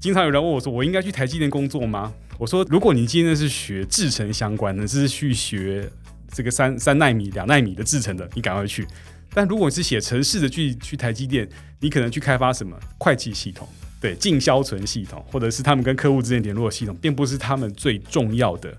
经常有人问我说：“我应该去台积电工作吗？”我说：“如果你今天是学制程相关的，是去学这个三三纳米、两纳米的制程的，你赶快去。但如果你是写程式的，去去台积电，你可能去开发什么会计系统、对进销存系统，或者是他们跟客户之间联络系统，并不是他们最重要的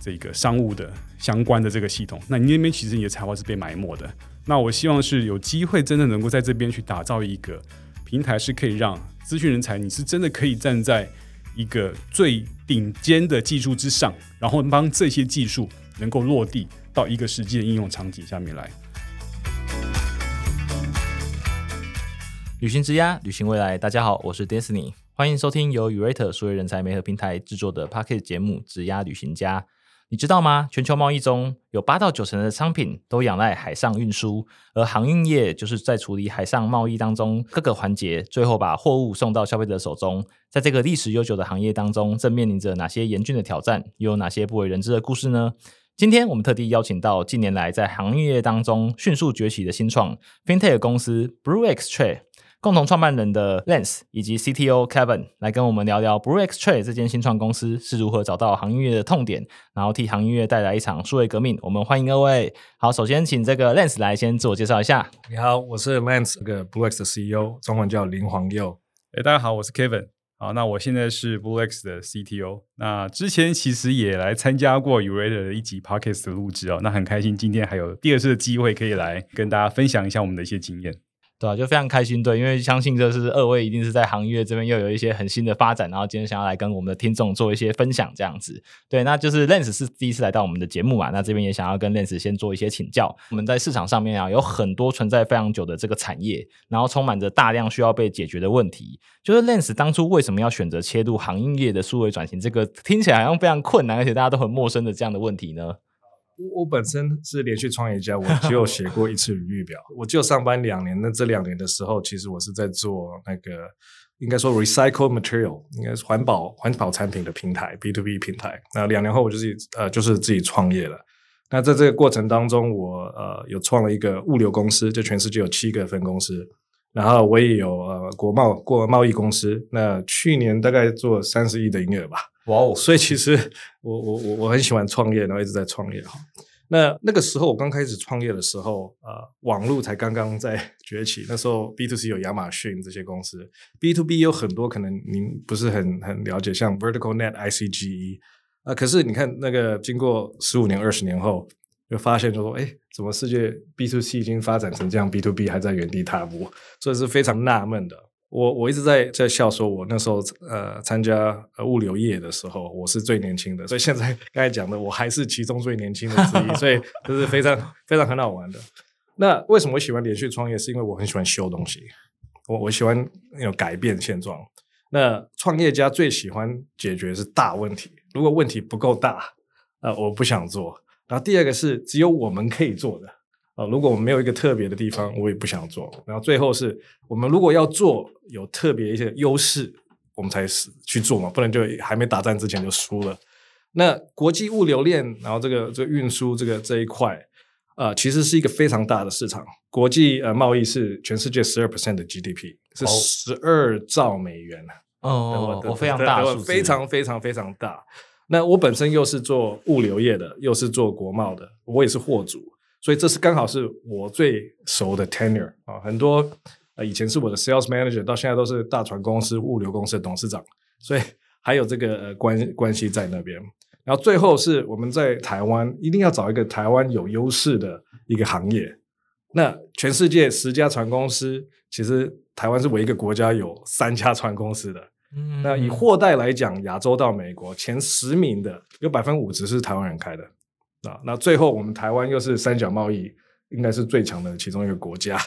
这个商务的相关的这个系统。那你那边其实你的才华是被埋没的。那我希望是有机会真的能够在这边去打造一个平台，是可以让。资讯人才，你是真的可以站在一个最顶尖的技术之上，然后帮这些技术能够落地到一个实际的应用场景下面来。旅行之家，旅行未来。大家好，我是 Disney，欢迎收听由 Urate 数位人才媒合平台制作的 p a c k e t 节目《职压旅行家》。你知道吗？全球贸易中有八到九成的商品都仰赖海上运输，而航运业就是在处理海上贸易当中各个环节，最后把货物送到消费者手中。在这个历史悠久的行业当中，正面临着哪些严峻的挑战？又有哪些不为人知的故事呢？今天我们特地邀请到近年来在航运业当中迅速崛起的新创 FinTech 公司 Blue X Trade。共同创办人的 Lance 以及 CTO Kevin 来跟我们聊聊 Blue X Trade 这间新创公司是如何找到行业的痛点，然后替行业带来一场数位革命。我们欢迎各位。好，首先请这个 Lance 来先自我介绍一下。你好，我是 Lance，这个 Blue X 的 CEO，中文叫林黄佑。哎，大家好，我是 Kevin。好，那我现在是 Blue X 的 CTO。那之前其实也来参加过 Urate 的一集 Podcast 的录制哦。那很开心，今天还有第二次的机会可以来跟大家分享一下我们的一些经验。对吧？就非常开心，对，因为相信这是二位一定是在行业这边又有一些很新的发展，然后今天想要来跟我们的听众做一些分享，这样子。对，那就是 Lens 是第一次来到我们的节目嘛，那这边也想要跟 Lens 先做一些请教。我们在市场上面啊，有很多存在非常久的这个产业，然后充满着大量需要被解决的问题。就是 Lens 当初为什么要选择切入行业的数位转型？这个听起来好像非常困难，而且大家都很陌生的这样的问题呢？我我本身是连续创业家，我只有 写过一次履历表。我就上班两年，那这两年的时候，其实我是在做那个应该说 recycle material，应该是环保环保产品的平台 B to B 平台。那两年后，我就自己呃就是自己创业了。那在这个过程当中，我呃有创了一个物流公司，就全世界有七个分公司。然后我也有呃国贸过贸易公司，那去年大概做三十亿的营业额吧。哇哦！所以其实我我我我很喜欢创业，然后一直在创业哈。那那个时候我刚开始创业的时候，呃，网络才刚刚在崛起。那时候 B to C 有亚马逊这些公司，B to B 有很多可能您不是很很了解，像 Vertical Net、ICGE 啊。可是你看那个经过十五年、二十年后，就发现就说，哎，怎么世界 B to C 已经发展成这样，B to B 还在原地踏步，所以是非常纳闷的。我我一直在在笑说，我那时候呃参加物流业的时候，我是最年轻的，所以现在刚才讲的，我还是其中最年轻的之一，所以这是非常非常很好玩的。那为什么我喜欢连续创业？是因为我很喜欢修东西，我我喜欢有改变现状。那创业家最喜欢解决是大问题，如果问题不够大，呃，我不想做。然后第二个是只有我们可以做的。啊，如果我们没有一个特别的地方，我也不想做。然后最后是我们如果要做有特别一些优势，我们才是去做嘛，不能就还没打战之前就输了。那国际物流链，然后这个这个运输这个这一块，啊，其实是一个非常大的市场。国际呃贸易是全世界十二 percent 的 GDP，是十二兆美元哦，我非常大，非常非常非常大。那我本身又是做物流业的，又是做国贸的，我也是货主。所以这是刚好是我最熟的 tenure 啊，很多呃以前是我的 sales manager，到现在都是大船公司、物流公司的董事长，所以还有这个呃关关系在那边。然后最后是我们在台湾一定要找一个台湾有优势的一个行业。那全世界十家船公司，其实台湾是唯一一个国家有三家船公司的。那以货代来讲，亚洲到美国前十名的有百分之五十是台湾人开的。啊，那最后我们台湾又是三角贸易，应该是最强的其中一个国家，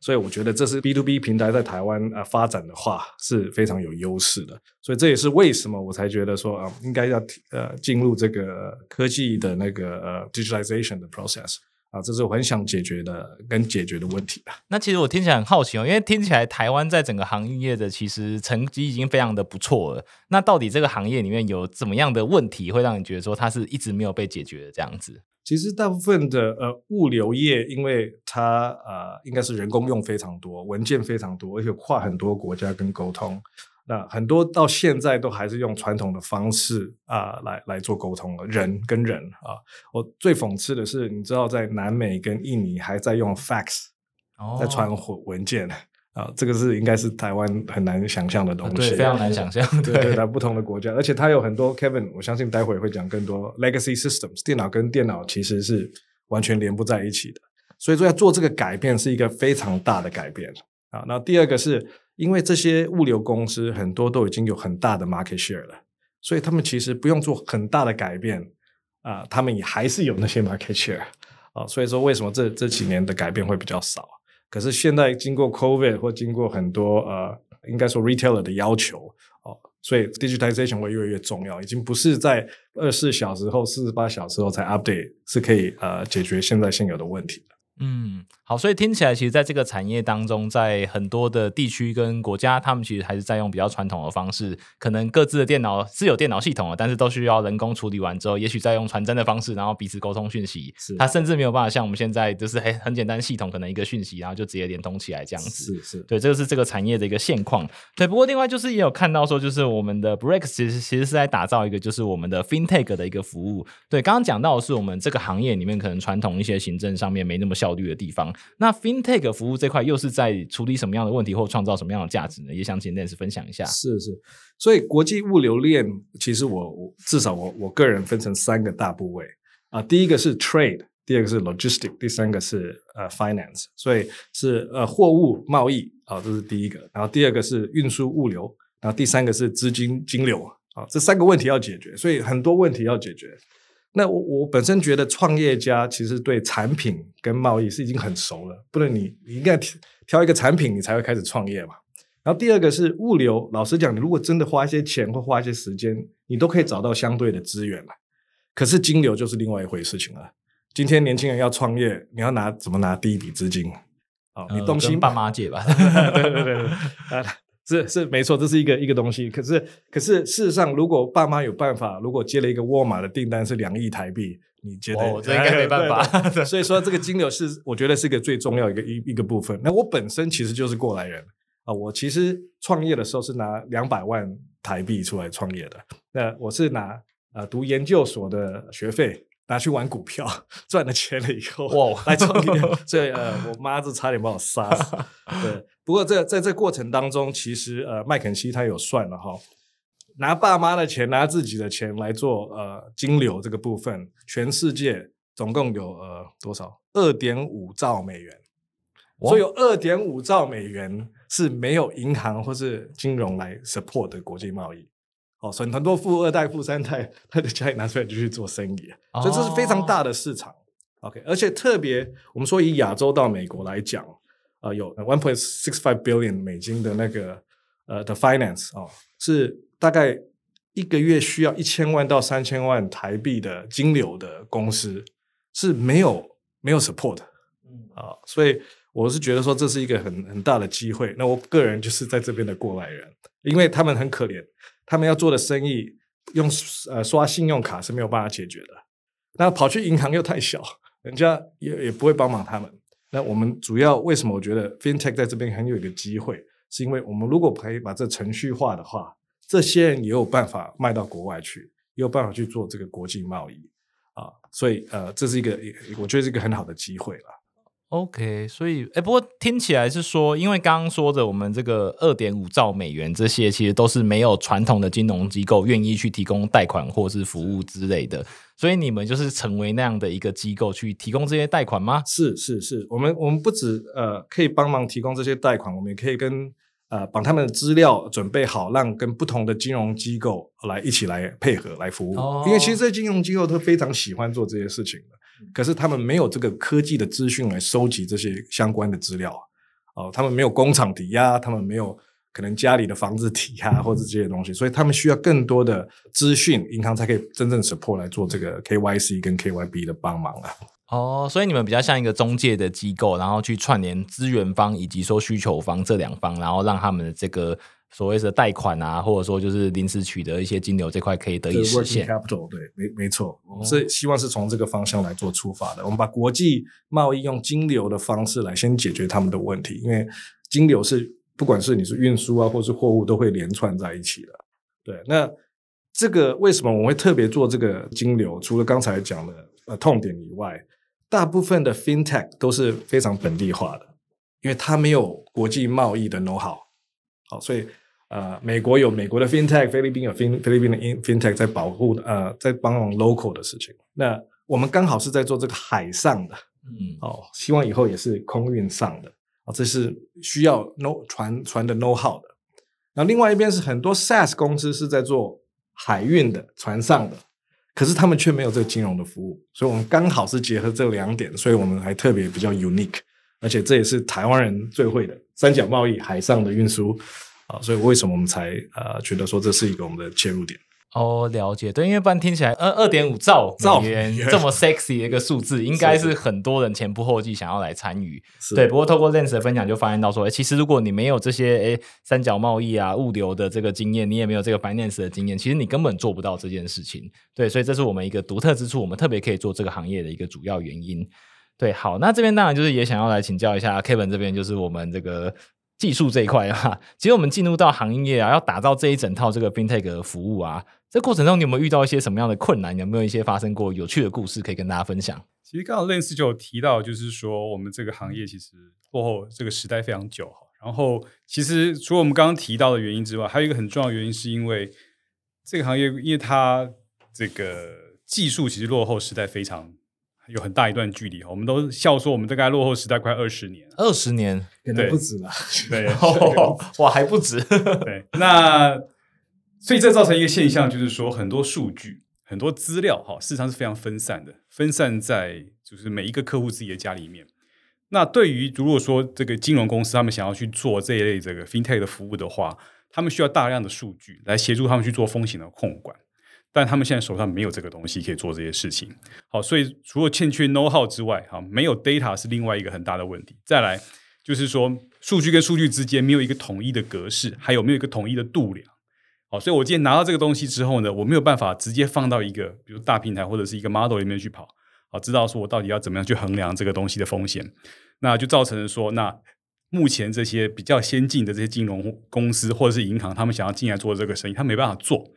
所以我觉得这是 B to B 平台在台湾啊发展的话是非常有优势的，所以这也是为什么我才觉得说啊，应该要呃进入这个科技的那个呃 digitalization 的 process。啊，这是我很想解决的跟解决的问题吧。那其实我听起来很好奇哦，因为听起来台湾在整个行业的其实成绩已经非常的不错了。那到底这个行业里面有怎么样的问题，会让你觉得说它是一直没有被解决的这样子？其实大部分的呃物流业，因为它呃应该是人工用非常多，文件非常多，而且跨很多国家跟沟通。那很多到现在都还是用传统的方式啊、来来做沟通的，人跟人啊。我最讽刺的是，你知道在南美跟印尼还在用 fax 哦在传文文件啊，这个是应该是台湾很难想象的东西，对，非常难想象。对对，在不同的国家，而且它有很多 Kevin，我相信待会会讲更多 legacy systems，电脑跟电脑其实是完全连不在一起的，所以说要做这个改变是一个非常大的改变啊。那第二个是因为这些物流公司很多都已经有很大的 market share 了，所以他们其实不用做很大的改变啊，他们也还是有那些 market share 啊，所以说为什么这这几年的改变会比较少？可是现在经过 COVID 或经过很多呃，应该说 retailer 的要求哦，所以 digitization 会越来越重要，已经不是在二十四小时后、四十八小时后才 update 是可以呃解决现在现有的问题的。嗯，好，所以听起来，其实在这个产业当中，在很多的地区跟国家，他们其实还是在用比较传统的方式，可能各自的电脑是有电脑系统的，但是都需要人工处理完之后，也许再用传真的方式，然后彼此沟通讯息是。它甚至没有办法像我们现在就是很很简单系统，可能一个讯息，然后就直接连通起来这样子。是是，对，这个是这个产业的一个现况。对，不过另外就是也有看到说，就是我们的 Brex 其实其实是在打造一个就是我们的 FinTech 的一个服务。对，刚刚讲到的是我们这个行业里面可能传统一些行政上面没那么效率的地方。那 FinTech 服务这块又是在处理什么样的问题或创造什么样的价值呢？也想请 Nance 分享一下。是是，所以国际物流链其实我我至少我我个人分成三个大部位啊，第一个是 trade，第二个是 logistic，第三个是呃 finance，所以是呃货物贸易啊，这是第一个，然后第二个是运输物流，然后第三个是资金金流啊，这三个问题要解决，所以很多问题要解决。那我我本身觉得创业家其实对产品跟贸易是已经很熟了，不能你你应该挑挑一个产品你才会开始创业嘛。然后第二个是物流，老实讲，你如果真的花一些钱或花一些时间，你都可以找到相对的资源了。可是金流就是另外一回事情了。今天年轻人要创业，你要拿怎么拿第一笔资金？哦，你呃东西跟爸妈借吧。对对对对，啊，是是没错，这是一个一个东西。可是可是事实上，如果爸妈有办法，如果接了一个沃尔玛的订单是两亿台币，你觉得？哦这应该没办法 所以说，这个金流是我觉得是一个最重要一个一一个部分。那我本身其实就是过来人啊，我其实创业的时候是拿两百万台币出来创业的。那我是拿呃读研究所的学费。拿去玩股票，赚了钱了以后，哇来创业，所以呃，我妈就差点把我杀死。对，不过这在这过程当中，其实呃，麦肯锡他有算了哈，拿爸妈的钱，拿自己的钱来做呃金流这个部分，全世界总共有呃多少？二点五兆美元，所以有二点五兆美元是没有银行或是金融来 support 的国际贸易。哦，所以很多富二代、富三代，他的家里拿出来就去做生意，所以这是非常大的市场。OK，而且特别我们说以亚洲到美国来讲，呃，有 one point six five billion 美金的那个呃的 finance 哦，是大概一个月需要一千万到三千万台币的金流的公司是没有没有 support 的啊、所以我是觉得说这是一个很很大的机会。那我个人就是在这边的过来人，因为他们很可怜，他们要做的生意用呃刷信用卡是没有办法解决的，那跑去银行又太小，人家也也不会帮忙他们。那我们主要为什么我觉得 FinTech 在这边很有一个机会，是因为我们如果可以把这程序化的话，这些人也有办法卖到国外去，也有办法去做这个国际贸易啊，所以呃，这是一个我觉得是一个很好的机会了。OK，所以哎，不过听起来是说，因为刚刚说的我们这个二点五兆美元这些，其实都是没有传统的金融机构愿意去提供贷款或是服务之类的，所以你们就是成为那样的一个机构去提供这些贷款吗？是是是，我们我们不止呃可以帮忙提供这些贷款，我们也可以跟呃把他们的资料准备好，让跟不同的金融机构来一起来配合来服务。哦因为其实这些金融机构都非常喜欢做这些事情的，可是他们没有这个科技的资讯来收集这些相关的资料哦、他们没有工厂抵押，他们没有可能家里的房子抵押或者这些东西，所以他们需要更多的资讯，银行才可以真正 support 来做这个 KYC 跟 KYB 的帮忙啊。哦，所以你们比较像一个中介的机构，然后去串联资源方以及说需求方这两方，然后让他们的这个所谓的贷款啊，或者说就是临时取得一些金流这块可以得以实现。capital 对，没没错，我们是希望是从这个方向来做出发的。我们把国际贸易用金流的方式来先解决他们的问题，因为金流是不管是你是运输啊，或是货物，都会连串在一起的。对，那这个为什么我们会特别做这个金流？除了刚才讲的呃痛点以外，大部分的 FinTech 都是非常本地化的，因为它没有国际贸易的 know how。好，所以呃，美国有美国的 FinTech，菲律宾有菲菲律宾的 FinTech 在保护呃，在帮忙 local 的事情。那我们刚好是在做这个海上的，嗯，哦，希望以后也是空运上的啊，这是需要 know 船船的 know how 的。那另外一边是很多 SaaS 公司是在做海运的船上的，可是他们却没有这个金融的服务，所以我们刚好是结合这两点，所以我们还特别比较 unique，而且这也是台湾人最会的三角贸易海上的运输啊，所以为什么我们才呃觉得说这是一个我们的切入点？哦，了解，对，因为不然听起来，二二点五兆兆美元这么 sexy 的一个数字，应该是是很多人前仆后继想要来参与。是对，不过透过 Lens 的分享就发现到说，哎，其实如果你没有这些哎三角贸易啊、物流的这个经验，你也没有这个 finance 的经验，其实你根本做不到这件事情。对，所以这是我们一个独特之处，我们特别可以做这个行业的一个主要原因。对，好，那这边当然就是也想要来请教一下 Kevin 这边，就是我们这个技术这一块啊。其实我们进入到行业啊，要打造这一整套这个 FinTech 服务啊，这过程中你有没有遇到一些什么样的困难？有没有一些发生过有趣的故事可以跟大家分享？其实刚刚 Lens 就有提到，就是说我们这个行业其实落后这个时代非常久哈。然后其实除了我们刚刚提到的原因之外，还有一个很重要的原因，是因为这个行业因为它这个技术其实落后时代非常有很大一段距离哈。我们都笑说我们大概落后时代快二十年了。二十年，可能不止了。对 哇，还不止。对，那所以这造成一个现象，就是说很多数据、很多资料哈，事实上是非常分散的，分散在就是每一个客户自己的家里面。那对于如果说这个金融公司他们想要去做这一类这个 fintech 的服务的话，他们需要大量的数据来协助他们去做风险的控管，但他们现在手上没有这个东西可以做这些事情。好，所以除了欠缺 know how 之外，哈，没有 data 是另外一个很大的问题。再来就是说，数据跟数据之间没有一个统一的格式，还有没有一个统一的度量。好，所以我今天拿到这个东西之后呢，我没有办法直接放到一个比如大平台或者是一个 model 里面去跑，好，知道说我到底要怎么样去衡量这个东西的风险，那就造成了说，那目前这些比较先进的这些金融公司或者是银行，他们想要进来做这个生意，他没办法做。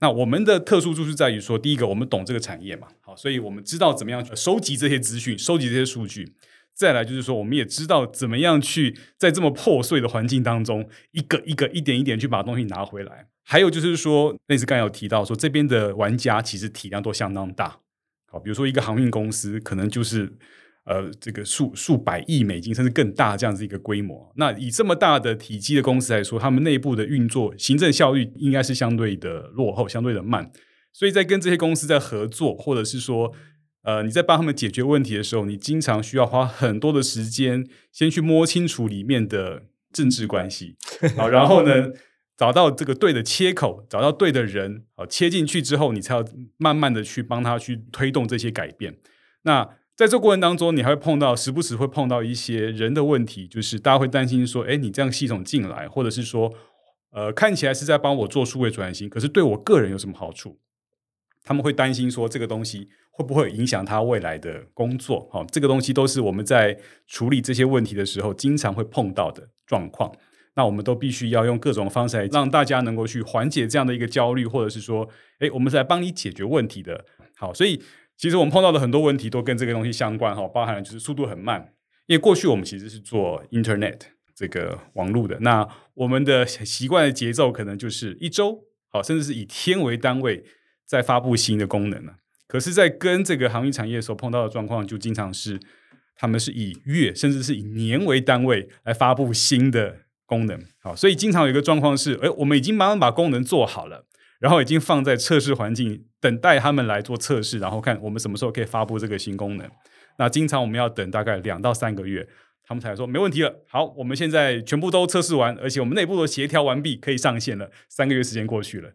那我们的特殊之处在于说，第一个，我们懂这个产业嘛，好，所以我们知道怎么样去收集这些资讯，收集这些数据。再来就是说，我们也知道怎么样去在这么破碎的环境当中，一个一个、一点一点去把东西拿回来。还有就是说，类似刚才有提到说，这边的玩家其实体量都相当大。好，比如说一个航运公司，可能就是呃这个数数百亿美金，甚至更大这样子一个规模。那以这么大的体积的公司来说，他们内部的运作行政效率应该是相对的落后，相对的慢。所以在跟这些公司在合作，或者是说，呃，你在帮他们解决问题的时候，你经常需要花很多的时间，先去摸清楚里面的政治关系，好，然后呢，找到这个对的切口，找到对的人，好，切进去之后，你才要慢慢的去帮他去推动这些改变。那在这过程当中，你还会碰到时不时会碰到一些人的问题，就是大家会担心说，哎，你这样系统进来，或者是说，呃，看起来是在帮我做数位转型，可是对我个人有什么好处？他们会担心说这个东西会不会影响他未来的工作？好、这个东西都是我们在处理这些问题的时候经常会碰到的状况。那我们都必须要用各种方式来让大家能够去缓解这样的一个焦虑，或者是说，诶，我们是来帮你解决问题的。好，所以其实我们碰到的很多问题都跟这个东西相关哈，包含了就是速度很慢，因为过去我们其实是做 Internet 这个网络的，那我们的习惯的节奏可能就是一周，好，甚至是以天为单位在发布新的功能呢。可是，在跟这个航运产业所碰到的状况，就经常是他们是以月甚至是以年为单位来发布新的功能。好，所以经常有一个状况是，哎，我们已经慢慢把功能做好了，然后已经放在测试环境，等待他们来做测试，然后看我们什么时候可以发布这个新功能。那经常我们要等大概两到三个月，他们才说没问题了。好，我们现在全部都测试完，而且我们内部都协调完毕，可以上线了。三个月时间过去了。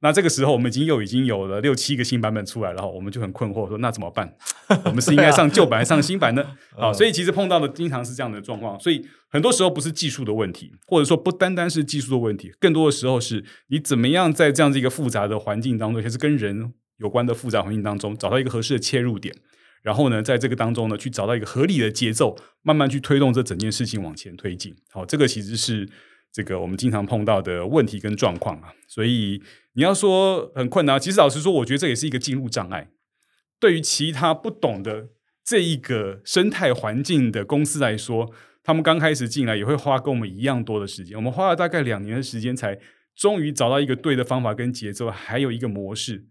那这个时候，我们已经又已经有了六七个新版本出来了，我们就很困惑，说那怎么办？我们是应该上旧版，还是上新版呢？啊，所以其实碰到的经常是这样的状况，所以很多时候不是技术的问题，或者说不单单是技术的问题，更多的时候是你怎么样在这样子一个复杂的环境当中，也是跟人有关的复杂环境当中，找到一个合适的切入点，然后呢，在这个当中呢，去找到一个合理的节奏，慢慢去推动这整件事情往前推进。好，这个其实是这个我们经常碰到的问题跟状况啊。所以你要说很困难，其实老实说，我觉得这也是一个进入障碍。对于其他不懂的这一个生态环境的公司来说，他们刚开始进来也会花跟我们一样多的时间。我们花了大概两年的时间，才终于找到一个对的方法跟节奏，还有一个模式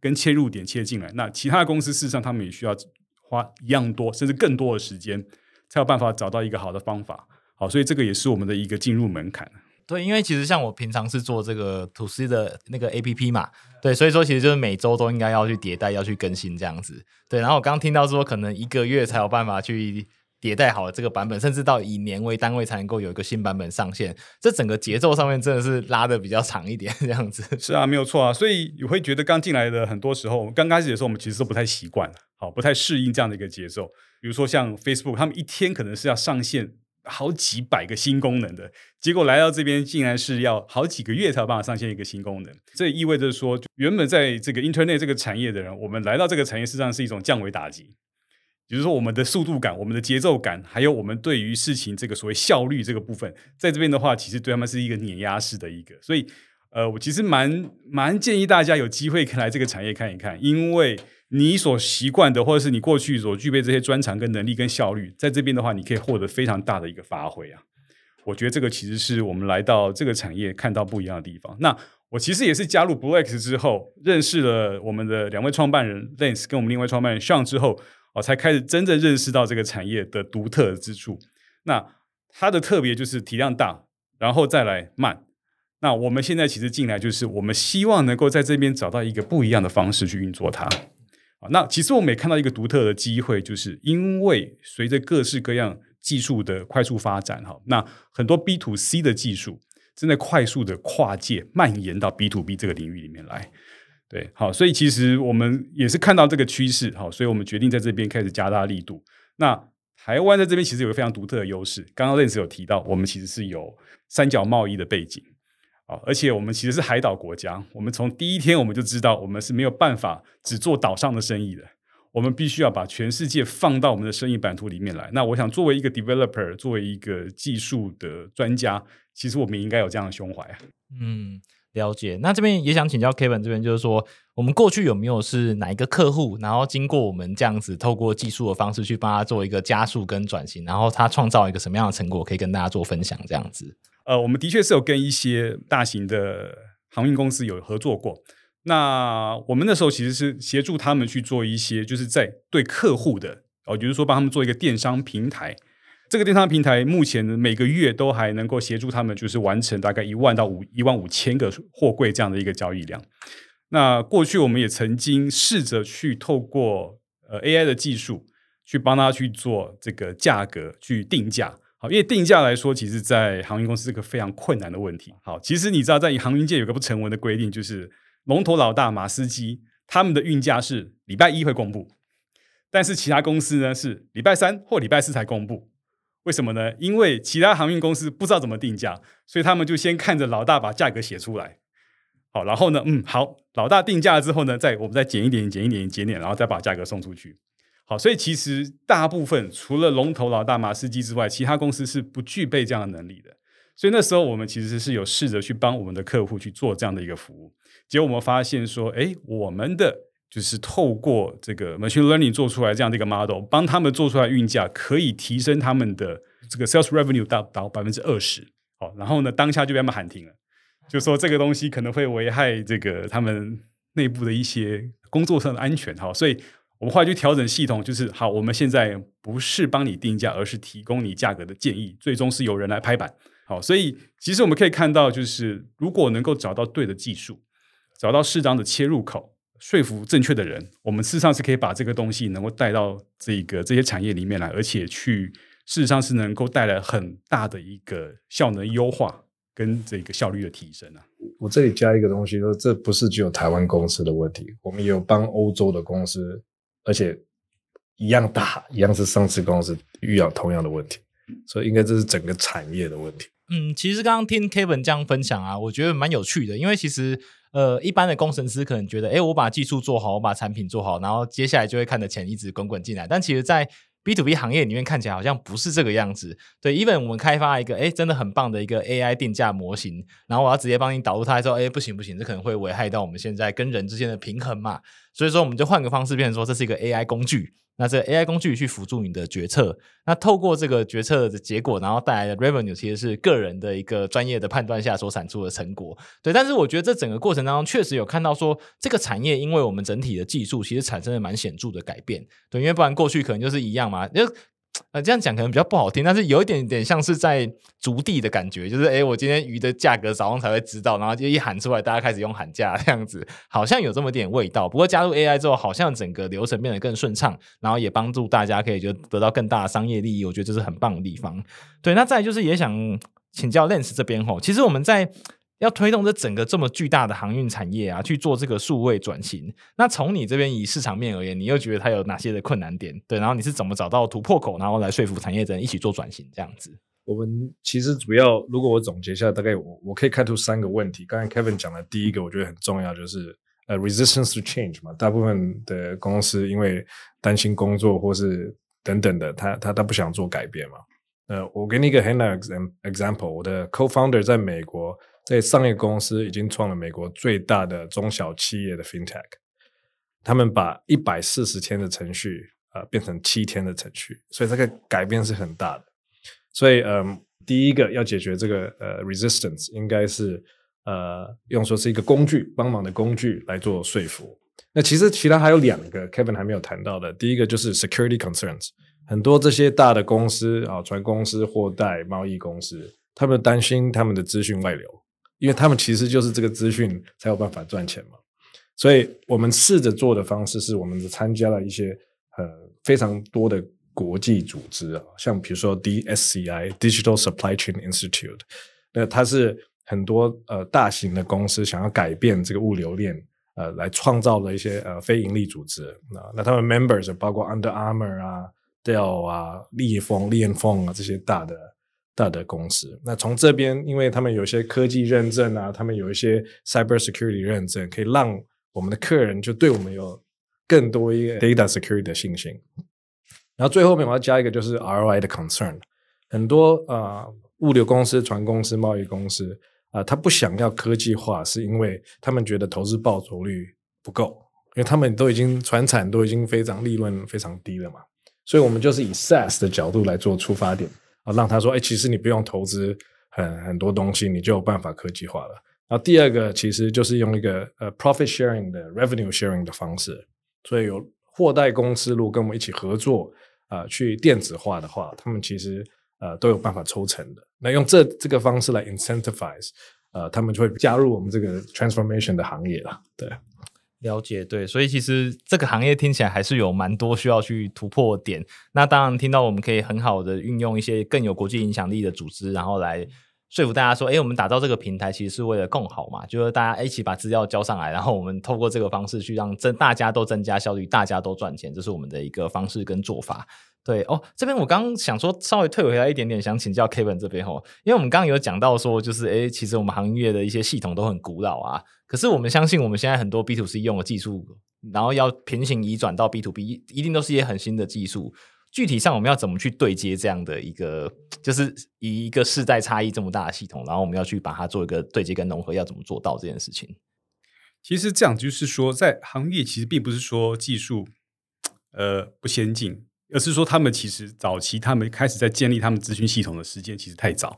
跟切入点切进来。那其他公司事实上他们也需要。花一样多，甚至更多的时间，才有办法找到一个好的方法。好，所以这个也是我们的一个进入门槛。对，因为其实像我平常是做这个吐司的那个 A P P 嘛，对，所以说其实就是每周都应该要去迭代，要去更新这样子。对，然后我刚听到说，可能一个月才有办法去。迭代好了这个版本，甚至到以年为单位才能够有一个新版本上线。这整个节奏上面真的是拉的比较长一点，这样子。是啊，没有错啊。所以你会觉得刚进来的很多时候，刚开始的时候，我们其实都不太习惯，好，不太适应这样的一个节奏。比如说像 Facebook，他们一天可能是要上线好几百个新功能的，结果来到这边竟然是要好几个月才有办法上线一个新功能。这意味着说，原本在这个 Internet 这个产业的人，我们来到这个产业，实际上是一种降维打击。比如说，我们的速度感、我们的节奏感，还有我们对于事情这个所谓效率这个部分，在这边的话，其实对他们是一个碾压式的一个。所以，呃，我其实蛮蛮建议大家有机会可以来这个产业看一看，因为你所习惯的，或者是你过去所具备这些专长跟能力跟效率，在这边的话，你可以获得非常大的一个发挥啊。我觉得这个其实是我们来到这个产业看到不一样的地方。那我其实也是加入 Blue X 之后，认识了我们的两位创办人 Lance 跟我们另外创办人 Sean 之后。哦，才开始真正认识到这个产业的独特之处。那它的特别就是体量大，然后再来慢。那我们现在其实进来就是我们希望能够在这边找到一个不一样的方式去运作它。啊，那其实我们也看到一个独特的机会，就是因为随着各式各样技术的快速发展，哈，那很多 B to C 的技术正在快速的跨界蔓延到 B to B 这个领域里面来。对，好，所以其实我们也是看到这个趋势，好，所以我们决定在这边开始加大力度。那台湾在这边其实有个非常独特的优势，刚刚认识有提到，我们其实是有三角贸易的背景，啊，而且我们其实是海岛国家，我们从第一天我们就知道，我们是没有办法只做岛上的生意的，我们必须要把全世界放到我们的生意版图里面来。那我想作为一个 developer，作为一个技术的专家，其实我们应该有这样的胸怀啊，嗯。了解，那这边也想请教 Kevin 这边，就是说，我们过去有没有是哪一个客户，然后经过我们这样子透过技术的方式去帮他做一个加速跟转型，然后他创造一个什么样的成果，可以跟大家做分享？这样子，呃，我们的确是有跟一些大型的航运公司有合作过。那我们那时候其实是协助他们去做一些，就是在对客户的哦，比如说帮他们做一个电商平台。这个电商平台目前每个月都还能够协助他们，就是完成大概一万到五一万五千个货柜这样的一个交易量。那过去我们也曾经试着去透过呃 AI 的技术去帮他去做这个价格去定价。好，因为定价来说，其实在航运公司是个非常困难的问题。好，其实你知道，在航运界有个不成文的规定，就是龙头老大马司基他们的运价是礼拜一会公布，但是其他公司呢是礼拜三或礼拜四才公布。为什么呢？因为其他航运公司不知道怎么定价，所以他们就先看着老大把价格写出来。好，然后呢，嗯，好，老大定价之后呢，再我们再减一点，减一点，减点，然后再把价格送出去。好，所以其实大部分除了龙头老大马司机之外，其他公司是不具备这样的能力的。所以那时候我们其实是有试着去帮我们的客户去做这样的一个服务，结果我们发现说，哎，我们的。就是透过这个 machine learning 做出来这样的一个 model，帮他们做出来运价，可以提升他们的这个 sales revenue 到到百分之二十。好，然后呢，当下就被他们喊停了，就说这个东西可能会危害这个他们内部的一些工作上的安全。好，所以我们后来就调整系统，就是好，我们现在不是帮你定价，而是提供你价格的建议，最终是有人来拍板。好，所以其实我们可以看到，就是如果能够找到对的技术，找到适当的切入口。说服正确的人，我们事实上是可以把这个东西能够带到这个这些产业里面来，而且去事实上是能够带来很大的一个效能优化跟这个效率的提升啊。我这里加一个东西，说这不是只有台湾公司的问题，我们也有帮欧洲的公司，而且一样大，一样是上市公司遇到同样的问题，所以应该这是整个产业的问题。嗯，其实刚刚听 Kevin 这样分享啊，我觉得蛮有趣的，因为其实。呃，一般的工程师可能觉得，哎，我把技术做好，我把产品做好，然后接下来就会看着钱一直滚滚进来。但其实，在 B to B 行业里面看起来好像不是这个样子。对，even 我们开发一个，哎，真的很棒的一个 AI 定价模型，然后我要直接帮你导入它，说，哎，不行不行，这可能会危害到我们现在跟人之间的平衡嘛。所以说，我们就换个方式，变成说这是一个 AI 工具。那这 AI 工具去辅助你的决策，那透过这个决策的结果，然后带来的 revenue 其实是个人的一个专业的判断下所产出的成果。对，但是我觉得这整个过程当中，确实有看到说这个产业，因为我们整体的技术其实产生了蛮显著的改变。对，因为不然过去可能就是一样嘛，就。呃，这样讲可能比较不好听，但是有一点点像是在逐地的感觉，就是哎，我今天鱼的价格早上才会知道，然后就一喊出来，大家开始用喊价这样子，好像有这么点味道。不过加入 AI 之后，好像整个流程变得更顺畅，然后也帮助大家可以就得到更大的商业利益，我觉得这是很棒的地方。对，那再就是也想请教 Lens 这边吼，其实我们在。要推动这整个这么巨大的航运产业啊，去做这个数位转型。那从你这边以市场面而言，你又觉得它有哪些的困难点？对，然后你是怎么找到突破口，然后来说服产业人一起做转型这样子？我们其实主要，如果我总结一下，大概我我可以看出三个问题。刚才 Kevin 讲的第一个，我觉得很重要，就是呃，resistance to change 嘛。大部分的公司因为担心工作或是等等的，他他他不想做改变嘛。呃，我给你一个很好的 example，我的 co-founder 在美国。在商业公司已经创了美国最大的中小企业的 FinTech，他们把一百四十天的程序啊变成七天的程序，所以这个改变是很大的。所以，嗯，第一个要解决这个呃 resistance，应该是呃用说是一个工具帮忙的工具来做说服。那其实其他还有两个 Kevin 还没有谈到的，第一个就是 security concerns，很多这些大的公司啊，船公司、货代、贸易公司，他们担心他们的资讯外流。因为他们其实就是这个资讯才有办法赚钱嘛，所以我们试着做的方式是，我们参加了一些呃非常多的国际组织啊，像比如说 DSCI Digital Supply Chain Institute，那它是很多呃大型的公司想要改变这个物流链，呃，来创造了一些呃非盈利组织啊，那他们 members 包括 Under Armour 啊、Dell 啊、利丰、立丰啊这些大的。大的公司，那从这边，因为他们有些科技认证啊，他们有一些 cyber security 认证，可以让我们的客人就对我们有更多一个 data security 的信心。然后最后面我要加一个就是 ROI 的 concern，很多啊物流公司、船公司、贸易公司啊，他不想要科技化，是因为他们觉得投资报酬率不够，因为他们都已经船产都已经非常利润非常低了嘛，所以我们就是以 SaaS 的角度来做出发点。让他说，哎，其实你不用投资很很多东西，你就有办法科技化了。然后第二个，其实就是用一个呃 profit sharing 的 revenue sharing 的方式，所以有货代公司如果跟我们一起合作啊，去电子化的话，他们其实呃都有办法抽成的。那用这这个方式来 incentivize，呃，他们就会加入我们这个 transformation 的行业了。对。了解，对，所以其实这个行业听起来还是有蛮多需要去突破点。那当然，听到我们可以很好的运用一些更有国际影响力的组织，然后来说服大家说，哎，我们打造这个平台其实是为了更好嘛，就是大家一起把资料交上来，然后我们透过这个方式去让增大家都增加效率，大家都赚钱，这是我们的一个方式跟做法。对哦，这边我刚想说稍微退回来一点点，想请教 Kevin 这边哦，因为我们刚刚有讲到说，就是哎，其实我们行业的一些系统都很古老啊，可是我们相信我们现在很多 B to C 用的技术，然后要平行移转到 B to B，一定都是一些很新的技术。具体上我们要怎么去对接这样的一个，就是以一个世代差异这么大的系统，然后我们要去把它做一个对接跟融合，要怎么做到这件事情？其实这样就是说，在行业其实并不是说技术呃不先进。而是说，他们其实早期他们开始在建立他们资讯系统的时间其实太早。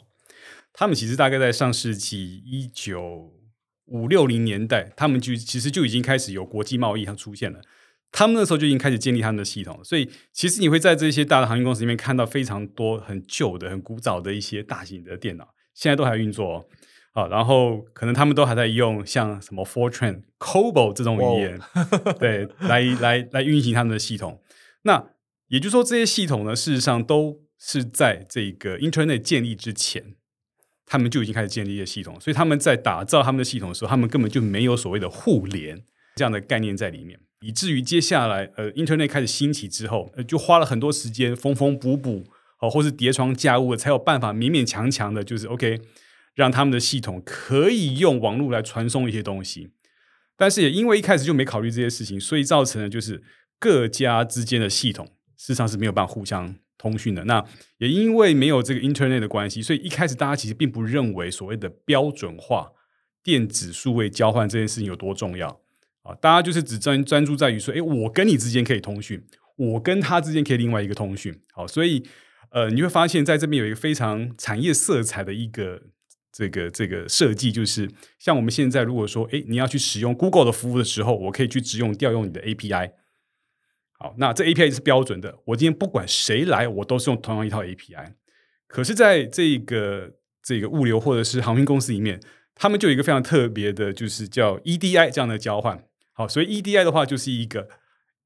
他们其实大概在上世纪一九五六零年代，他们就其实就已经开始有国际贸易上出现了。他们那时候就已经开始建立他们的系统，所以其实你会在这些大的航运公司里面看到非常多很旧的、很古早的一些大型的电脑，现在都还运作哦。好。然后可能他们都还在用像什么 Fortran、COBOL 这种语言，对，来来来运行他们的系统。那也就是说，这些系统呢，事实上都是在这个 Internet 建立之前，他们就已经开始建立一些系统。所以他们在打造他们的系统的时候，他们根本就没有所谓的互联这样的概念在里面，以至于接下来呃 Internet 开始兴起之后，呃就花了很多时间缝缝补补哦，或是叠床架屋，才有办法勉勉强强的，就是 OK 让他们的系统可以用网络来传送一些东西。但是也因为一开始就没考虑这些事情，所以造成了就是各家之间的系统事实上是没有办法互相通讯的。那也因为没有这个 Internet 的关系，所以一开始大家其实并不认为所谓的标准化电子数位交换这件事情有多重要啊，大家就是只专专注在于说，哎，我跟你之间可以通讯，我跟他之间可以另外一个通讯。好，所以呃，你会发现在这边有一个非常产业色彩的一个。这个这个设计就是像我们现在如果说，哎，你要去使用 Google 的服务的时候，我可以去直用调用你的 API。好，那这 API 是标准的，我今天不管谁来，我都是用同样一套 API。可是，在这个这个物流或者是航运公司里面，他们就有一个非常特别的，就是叫 EDI 这样的交换。好，所以 EDI 的话就是一个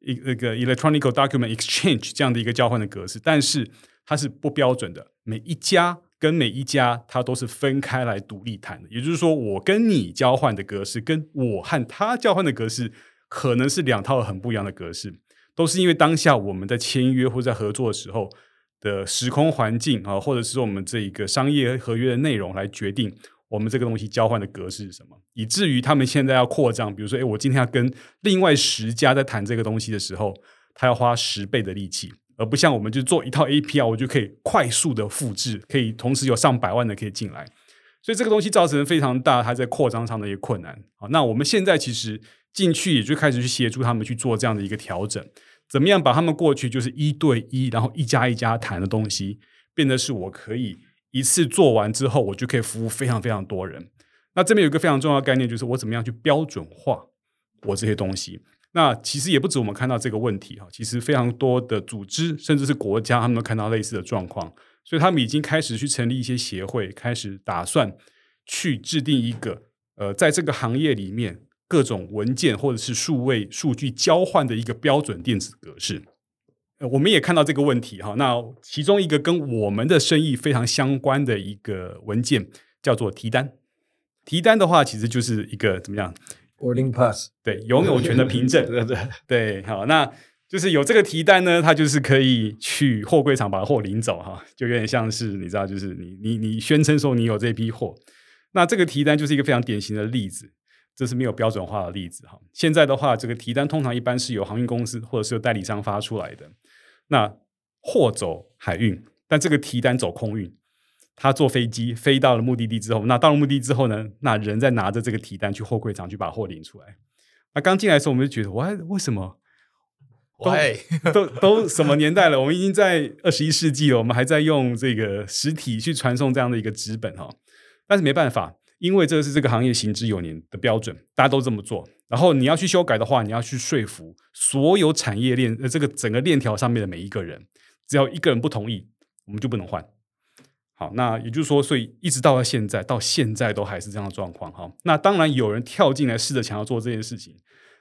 一那个 Electronic Document Exchange 这样的一个交换的格式，但是它是不标准的，每一家。跟每一家它都是分开来独立谈的，也就是说，我跟你交换的格式，跟我和他交换的格式，可能是两套很不一样的格式，都是因为当下我们在签约或在合作的时候的时空环境啊，或者是我们这一个商业合约的内容来决定我们这个东西交换的格式是什么，以至于他们现在要扩张，比如说，哎，我今天要跟另外十家在谈这个东西的时候，他要花十倍的力气。而不像我们就做一套 API，我就可以快速的复制，可以同时有上百万的可以进来，所以这个东西造成非常大，它在扩张上的一个困难。好，那我们现在其实进去也就开始去协助他们去做这样的一个调整，怎么样把他们过去就是一对一，然后一家一家谈的东西，变得是我可以一次做完之后，我就可以服务非常非常多人。那这边有一个非常重要的概念，就是我怎么样去标准化我这些东西。那其实也不止我们看到这个问题哈，其实非常多的组织甚至是国家，他们都看到类似的状况，所以他们已经开始去成立一些协会，开始打算去制定一个呃，在这个行业里面各种文件或者是数位数据交换的一个标准电子格式。我们也看到这个问题哈，那其中一个跟我们的生意非常相关的一个文件叫做提单。提单的话，其实就是一个怎么样？Boarding pass，对，拥有权的凭证，对对对，好，那就是有这个提单呢，它就是可以去货柜场把货领走哈，就有点像是你知道，就是你你你宣称说你有这批货，那这个提单就是一个非常典型的例子，这是没有标准化的例子哈。现在的话，这个提单通常一般是由航运公司或者是由代理商发出来的，那货走海运，但这个提单走空运。他坐飞机飞到了目的地之后，那到了目的地之后呢？那人再拿着这个提单去货柜场去把货领出来。那刚进来的时候，我们就觉得，哇，为什么？都，都都什么年代了？我们已经在二十一世纪了，我们还在用这个实体去传送这样的一个纸本哈。但是没办法，因为这是这个行业行之有年的标准，大家都这么做。然后你要去修改的话，你要去说服所有产业链呃这个整个链条上面的每一个人，只要一个人不同意，我们就不能换。好，那也就是说，所以一直到了现在，到现在都还是这样的状况。哈，那当然有人跳进来试着想要做这件事情，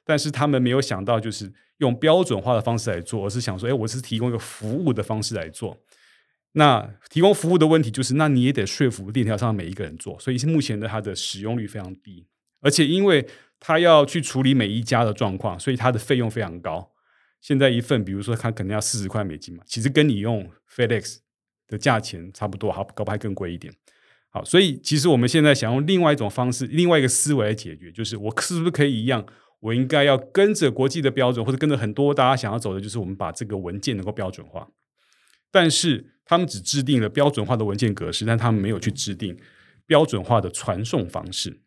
但是他们没有想到，就是用标准化的方式来做，而是想说，哎，我是提供一个服务的方式来做。那提供服务的问题就是，那你也得说服链条上每一个人做。所以目前的它的使用率非常低，而且因为他要去处理每一家的状况，所以它的费用非常高。现在一份，比如说他可能要四十块美金嘛，其实跟你用 FedEx。的价钱差不多，好，搞不还更贵一点。好，所以其实我们现在想用另外一种方式、另外一个思维来解决，就是我是不是可以一样？我应该要跟着国际的标准，或者跟着很多大家想要走的，就是我们把这个文件能够标准化。但是他们只制定了标准化的文件格式，但他们没有去制定标准化的传送方式。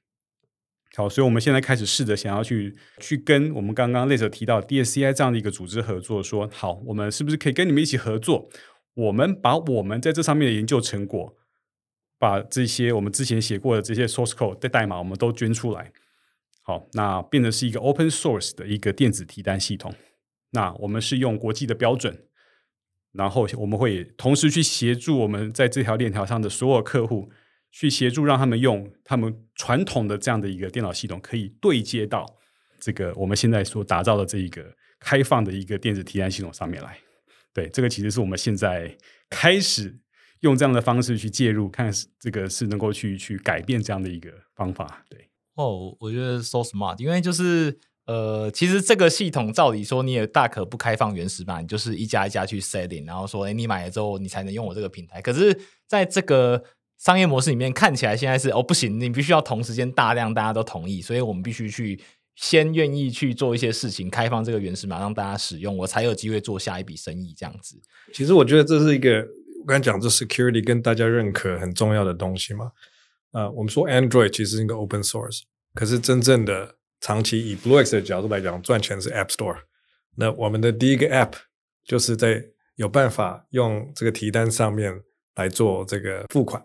好，所以我们现在开始试着想要去去跟我们刚刚类似提到 DSCI 这样的一个组织合作，说好，我们是不是可以跟你们一起合作？我们把我们在这上面的研究成果，把这些我们之前写过的这些 source code 的代码，我们都捐出来。好，那变成是一个 open source 的一个电子提单系统。那我们是用国际的标准，然后我们会同时去协助我们在这条链条上的所有客户，去协助让他们用他们传统的这样的一个电脑系统，可以对接到这个我们现在所打造的这一个开放的一个电子提单系统上面来。对，这个其实是我们现在开始用这样的方式去介入，看这个是能够去去改变这样的一个方法。对，哦，我觉得 so smart，因为就是呃，其实这个系统照理说你也大可不开放原始版，你就是一家一家去塞进然后说，哎，你买了之后你才能用我这个平台。可是在这个商业模式里面，看起来现在是哦不行，你必须要同时间大量大家都同意，所以我们必须去。先愿意去做一些事情，开放这个原始码让大家使用，我才有机会做下一笔生意这样子。其实我觉得这是一个我刚才讲这 security 跟大家认可很重要的东西嘛。呃，我们说 Android 其实是一个 open source，可是真正的长期以 BlueX 的角度来讲，赚钱是 App Store。那我们的第一个 App 就是在有办法用这个提单上面来做这个付款，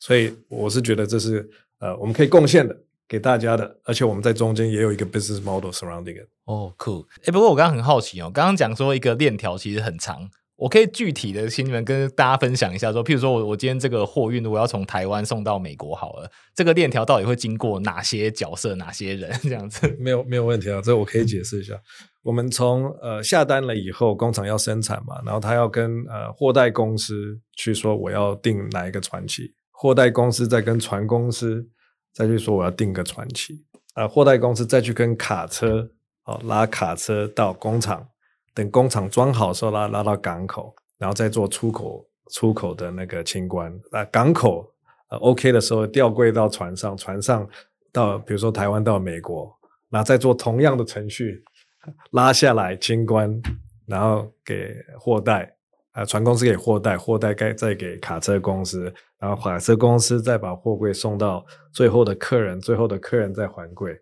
所以我是觉得这是呃我们可以贡献的给大家的，而且我们在中间也有一个 business model surrounding it。哦，酷！哎，不过我刚刚很好奇哦，刚刚讲说一个链条其实很长。我可以具体的请你们跟大家分享一下，说，譬如说我我今天这个货运如果要从台湾送到美国好了，这个链条到底会经过哪些角色、哪些人 这样子？没有没有问题啊，这我可以解释一下。我们从呃下单了以后，工厂要生产嘛，然后他要跟呃货代公司去说我要订哪一个船期，货代公司再跟船公司再去说我要订个船期，呃，货代公司再去跟卡车哦拉卡车到工厂。等工厂装好时候拉拉到港口，然后再做出口出口的那个清关。那港口呃 OK 的时候，吊柜到船上，船上到比如说台湾到美国，然后再做同样的程序，拉下来清关，然后给货代啊船公司给货代，货代该再给卡车公司，然后卡车公司再把货柜送到最后的客人，最后的客人再还柜。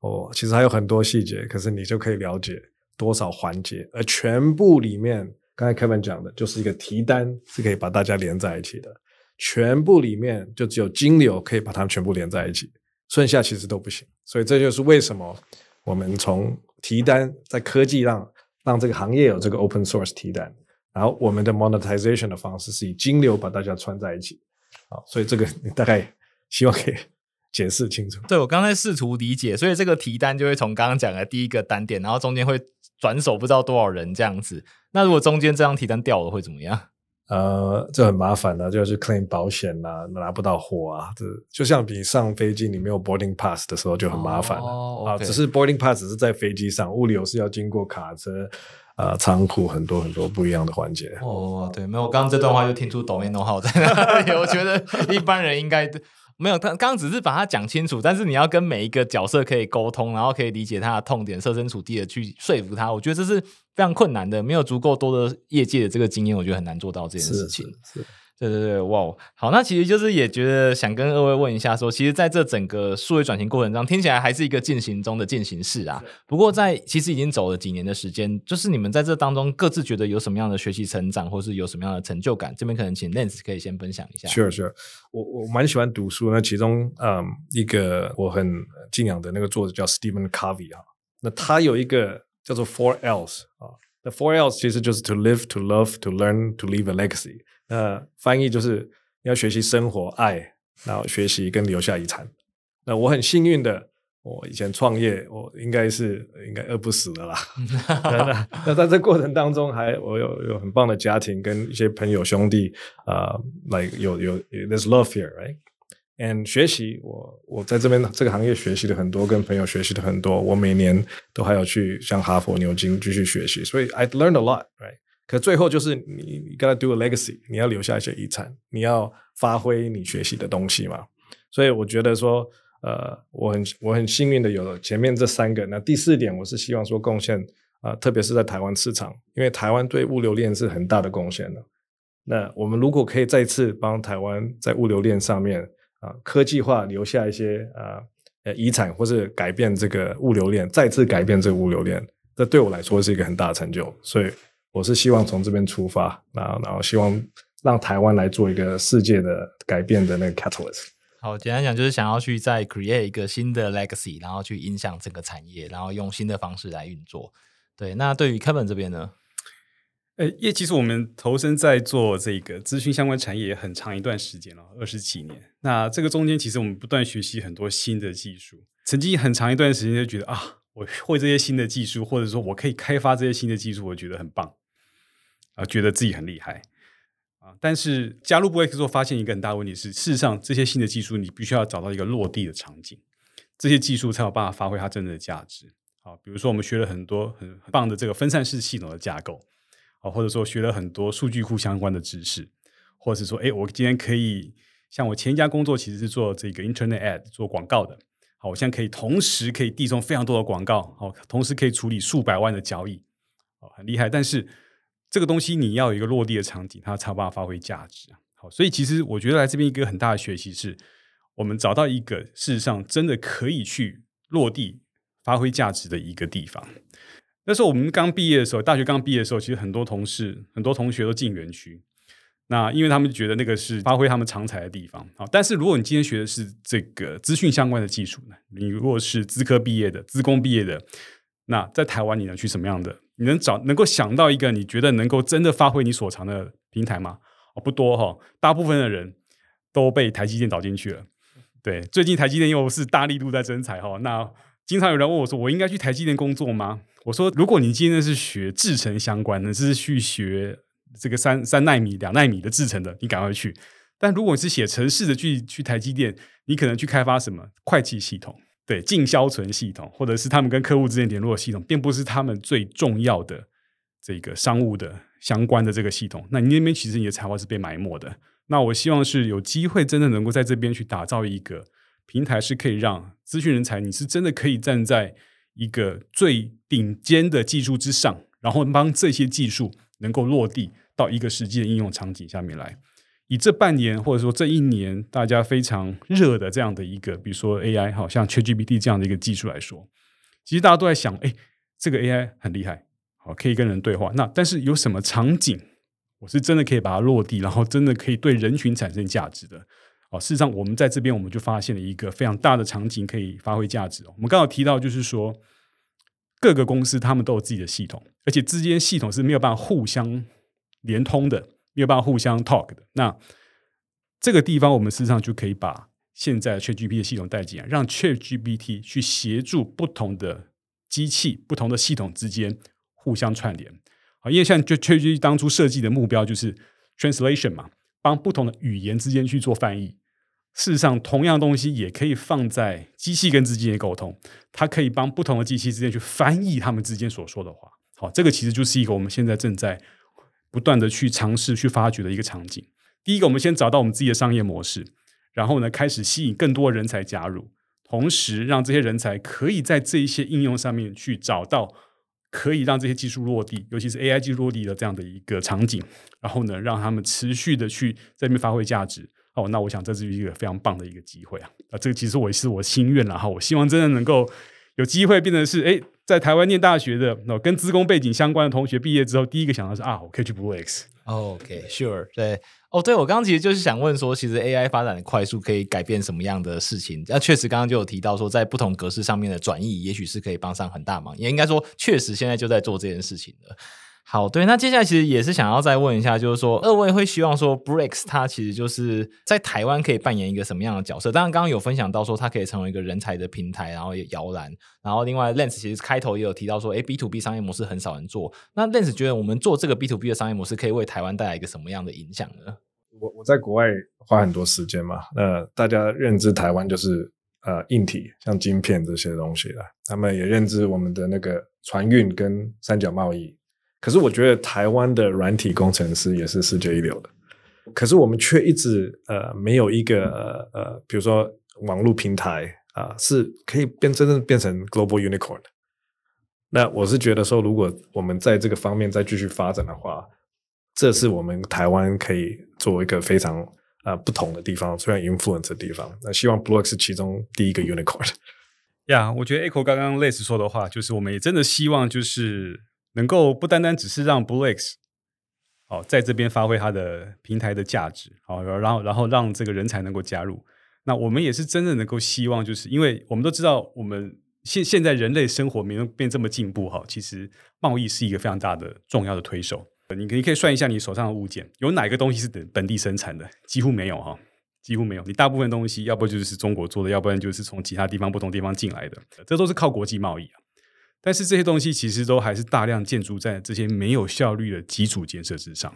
哦，其实还有很多细节，可是你就可以了解。多少环节？而全部里面，刚才 Kevin 讲的，就是一个提单是可以把大家连在一起的。全部里面就只有金流可以把它们全部连在一起，剩下其实都不行。所以这就是为什么我们从提单在科技让让这个行业有这个 open source 提单，然后我们的 monetization 的方式是以金流把大家串在一起。好，所以这个大概希望可以。解释清楚。对我刚才试图理解，所以这个提单就会从刚刚讲的第一个单点，然后中间会转手不知道多少人这样子。那如果中间这张提单掉了会怎么样？呃，这很麻烦的，就要去 claim 保险呐，拿不到货啊。这就像比上飞机你没有 boarding pass 的时候就很麻烦了啊。只是 boarding pass 只是在飞机上，物流是要经过卡车、呃仓库很多很多不一样的环节。哦，对，没有，我刚刚这段话就听出抖音弄号在哪里。我觉得一般人应该。没有，他刚刚只是把它讲清楚，但是你要跟每一个角色可以沟通，然后可以理解他的痛点，设身处地的去说服他，我觉得这是非常困难的。没有足够多的业界的这个经验，我觉得很难做到这件事情。对对对，哇，好，那其实就是也觉得想跟二位问一下，说其实在这整个数位转型过程中，听起来还是一个进行中的进行式啊。不过在其实已经走了几年的时间，就是你们在这当中各自觉得有什么样的学习成长，或是有什么样的成就感？这边可能请 Lens 可以先分享一下。Sure Sure，我我蛮喜欢读书，那其中嗯一个我很敬仰的那个作者叫 Stephen Covey 啊，那他有一个叫做 Four Ls 啊，那 Four Ls 其实就是 To live, To love, To learn, To leave a legacy。那翻译就是要学习生活、爱，然后学习跟留下遗产。那我很幸运的，我以前创业，我应该是应该饿不死的啦。那在这过程当中，还我有有很棒的家庭跟一些朋友兄弟啊，来有有 there's love here，right？And 学习，我我在这边这个行业学习的很多，跟朋友学习的很多。我每年都还要去像哈佛、牛津继续学习，所以 I learned a lot，right？可最后就是你，你 gotta do a legacy，你要留下一些遗产，你要发挥你学习的东西嘛。所以我觉得说，呃，我很我很幸运的有了前面这三个。那第四点，我是希望说贡献啊，特别是在台湾市场，因为台湾对物流链是很大的贡献的。那我们如果可以再次帮台湾在物流链上面啊科技化留下一些啊呃遗产，或是改变这个物流链，再次改变这个物流链，这对我来说是一个很大的成就。所以。我是希望从这边出发，然后然后希望让台湾来做一个世界的改变的那个 catalyst。好，简单讲就是想要去再 create 一个新的 legacy，然后去影响整个产业，然后用新的方式来运作。对，那对于 Kevin 这边呢？呃，因为其实我们投身在做这个资讯相关产业很长一段时间了，二十几年。那这个中间其实我们不断学习很多新的技术，曾经很长一段时间就觉得啊，我会这些新的技术，或者说我可以开发这些新的技术，我觉得很棒。啊，觉得自己很厉害啊！但是加入 b l 之后，发现一个很大的问题是，事实上这些新的技术，你必须要找到一个落地的场景，这些技术才有办法发挥它真正的价值。好，比如说我们学了很多很棒的这个分散式系统的架构，啊，或者说学了很多数据库相关的知识，或者说，哎，我今天可以像我前一家工作其实是做这个 Internet Ad 做广告的，好，我现在可以同时可以递送非常多的广告，好，同时可以处理数百万的交易，好，很厉害。但是这个东西你要有一个落地的场景，它才有办法发挥价值啊。好，所以其实我觉得来这边一个很大的学习是，我们找到一个事实上真的可以去落地发挥价值的一个地方。那时候我们刚毕业的时候，大学刚毕业的时候，其实很多同事、很多同学都进园区。那因为他们觉得那个是发挥他们长才的地方，好。但是如果你今天学的是这个资讯相关的技术呢，你如果是资科毕业的、资工毕业的，那在台湾你能去什么样的？你能找能够想到一个你觉得能够真的发挥你所长的平台吗？哦，不多哈，大部分的人都被台积电导进去了。对，最近台积电又是大力度在增财哈。那经常有人问我说：“我应该去台积电工作吗？”我说：“如果你今天是学制程相关的，是去学。”这个三三纳米、两纳米的制成的，你赶快去。但如果你是写程式的，去去台积电，你可能去开发什么会计系统、对进销存系统，或者是他们跟客户之间联络的系统，并不是他们最重要的这个商务的相关的这个系统。那你那边其实你的才华是被埋没的。那我希望是有机会真的能够在这边去打造一个平台，是可以让资讯人才，你是真的可以站在一个最顶尖的技术之上，然后帮这些技术能够落地。到一个实际的应用场景下面来，以这半年或者说这一年大家非常热的这样的一个，比如说 AI，好像 ChatGPT 这样的一个技术来说，其实大家都在想，哎，这个 AI 很厉害，好可以跟人对话。那但是有什么场景，我是真的可以把它落地，然后真的可以对人群产生价值的？哦，事实上我们在这边我们就发现了一个非常大的场景可以发挥价值。我们刚好提到就是说，各个公司他们都有自己的系统，而且之间系统是没有办法互相。连通的，没有办法互相 talk 的。那这个地方，我们事实上就可以把现在 ChatGPT 的系统带进来，让 ChatGPT 去协助不同的机器、不同的系统之间互相串联。啊，因为像 ChatGPT 当初设计的目标就是 translation 嘛，帮不同的语言之间去做翻译。事实上，同样东西也可以放在机器跟之间的沟通，它可以帮不同的机器之间去翻译他们之间所说的话。好，这个其实就是一个我们现在正在。不断的去尝试、去发掘的一个场景。第一个，我们先找到我们自己的商业模式，然后呢，开始吸引更多人才加入，同时让这些人才可以在这一些应用上面去找到可以让这些技术落地，尤其是 AI 技术落地的这样的一个场景。然后呢，让他们持续的去在那边发挥价值。哦，那我想这是一个非常棒的一个机会啊！啊，这个其实我也是我心愿了哈，我希望真的能够有机会变成是哎。在台湾念大学的，那跟资工背景相关的同学毕业之后，第一个想到是啊，我可以去 Blue X。OK，Sure，对，哦，对我刚刚其实就是想问说，其实 AI 发展的快速可以改变什么样的事情？那确实刚刚就有提到说，在不同格式上面的转译，也许是可以帮上很大忙，也应该说，确实现在就在做这件事情了。好，对，那接下来其实也是想要再问一下，就是说，二位会希望说，Breaks 它其实就是在台湾可以扮演一个什么样的角色？当然，刚刚有分享到说，它可以成为一个人才的平台，然后也摇篮。然后，另外，Lens 其实开头也有提到说，哎，B to B 商业模式很少人做。那 Lens 觉得我们做这个 B to B 的商业模式，可以为台湾带来一个什么样的影响呢？我我在国外花很多时间嘛，那大家认知台湾就是呃硬体，像晶片这些东西了。他们也认知我们的那个船运跟三角贸易。可是我觉得台湾的软体工程师也是世界一流的，可是我们却一直呃没有一个呃，比如说网络平台啊，是可以变真正变成 global unicorn 的。那我是觉得说，如果我们在这个方面再继续发展的话，这是我们台湾可以做一个非常啊不同的地方，虽然 influence 的地方。那希望 block 是其中第一个 unicorn。呀，我觉得 Echo 刚刚类似说的话，就是我们也真的希望就是。能够不单单只是让 Blue X 哦在这边发挥它的平台的价值，好，然后然后让这个人才能够加入。那我们也是真的能够希望，就是因为我们都知道，我们现现在人类生活没有变这么进步哈，其实贸易是一个非常大的重要的推手。你可以可以算一下你手上的物件，有哪个东西是本本地生产的？几乎没有哈，几乎没有。你大部分东西要不就是中国做的，要不然就是从其他地方不同地方进来的，这都是靠国际贸易啊。但是这些东西其实都还是大量建筑在这些没有效率的基础建设之上。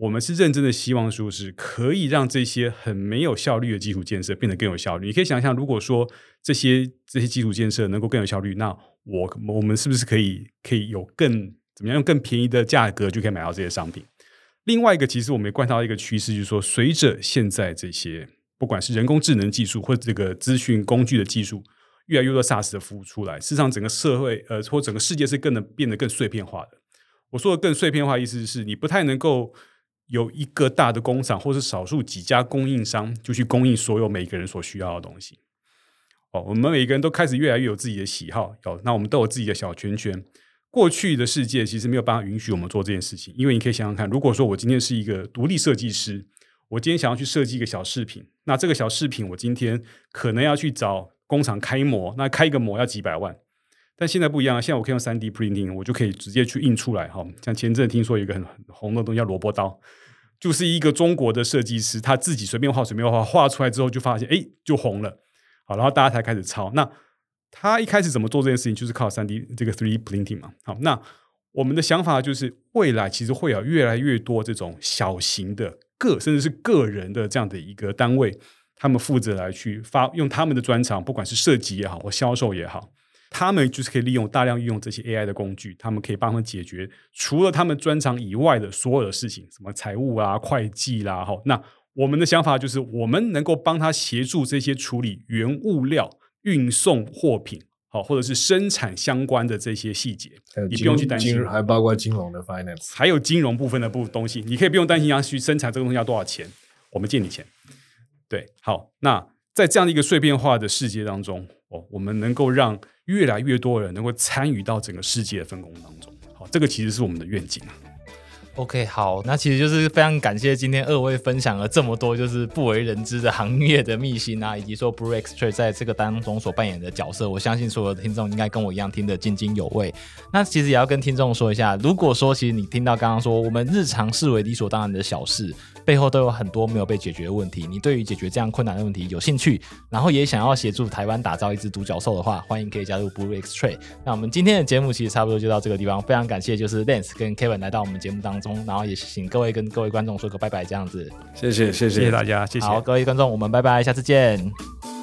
我们是认真的希望说，是可以让这些很没有效率的基础建设变得更有效率。你可以想象，如果说这些这些基础建设能够更有效率，那我我们是不是可以可以有更怎么样用更便宜的价格就可以买到这些商品？另外一个，其实我们也观察到一个趋势，就是说，随着现在这些不管是人工智能技术或者这个资讯工具的技术。越来越多 SaaS 的服务出来，事实上整个社会呃或整个世界是更能变得更碎片化的。我说的更碎片化，意思是你不太能够有一个大的工厂，或是少数几家供应商就去供应所有每个人所需要的东西。哦，我们每个人都开始越来越有自己的喜好，有那我们都有自己的小圈圈。过去的世界其实没有办法允许我们做这件事情，因为你可以想想看，如果说我今天是一个独立设计师，我今天想要去设计一个小饰品，那这个小饰品我今天可能要去找工厂开模，那开一个模要几百万。但现在不一样，现在我可以用三 D printing，我就可以直接去印出来。哈，像前阵听说有一个很很红的东西叫萝卜刀，就是一个中国的设计师他自己随便画随便画，画出来之后就发现哎就红了。好，然后大家才开始抄。那他一开始怎么做这件事情，就是靠三 D 这个 three printing 嘛。好，那我们的想法就是，未来其实会有越来越多这种小型的个甚至是个人的这样的一个单位，他们负责来去发用他们的专长，不管是设计也好或销售也好，他们就是可以利用大量运用这些 AI 的工具，他们可以帮他们解决除了他们专长以外的所有的事情，什么财务啊、会计啦。好，那我们的想法就是，我们能够帮他协助这些处理原物料。运送货品，好，或者是生产相关的这些细节，你不用去担心，还包括金融的 finance，还有金融部分的部东西，你可以不用担心要去生产这个东西要多少钱，我们借你钱。对，好，那在这样的一个碎片化的世界当中，哦，我们能够让越来越多人能够参与到整个世界的分工当中，好，这个其实是我们的愿景。OK，好，那其实就是非常感谢今天二位分享了这么多就是不为人知的行业的秘辛啊，以及说 b r u e x t r a 在这个当中所扮演的角色，我相信所有的听众应该跟我一样听得津津有味。那其实也要跟听众说一下，如果说其实你听到刚刚说我们日常视为理所当然的小事。背后都有很多没有被解决的问题。你对于解决这样困难的问题有兴趣，然后也想要协助台湾打造一只独角兽的话，欢迎可以加入 Blue X Trade。那我们今天的节目其实差不多就到这个地方，非常感谢就是 Lance 跟 Kevin 来到我们节目当中，然后也请各位跟各位观众说个拜拜，这样子。谢谢谢谢谢大家，谢谢。好，各位观众，我们拜拜，下次见。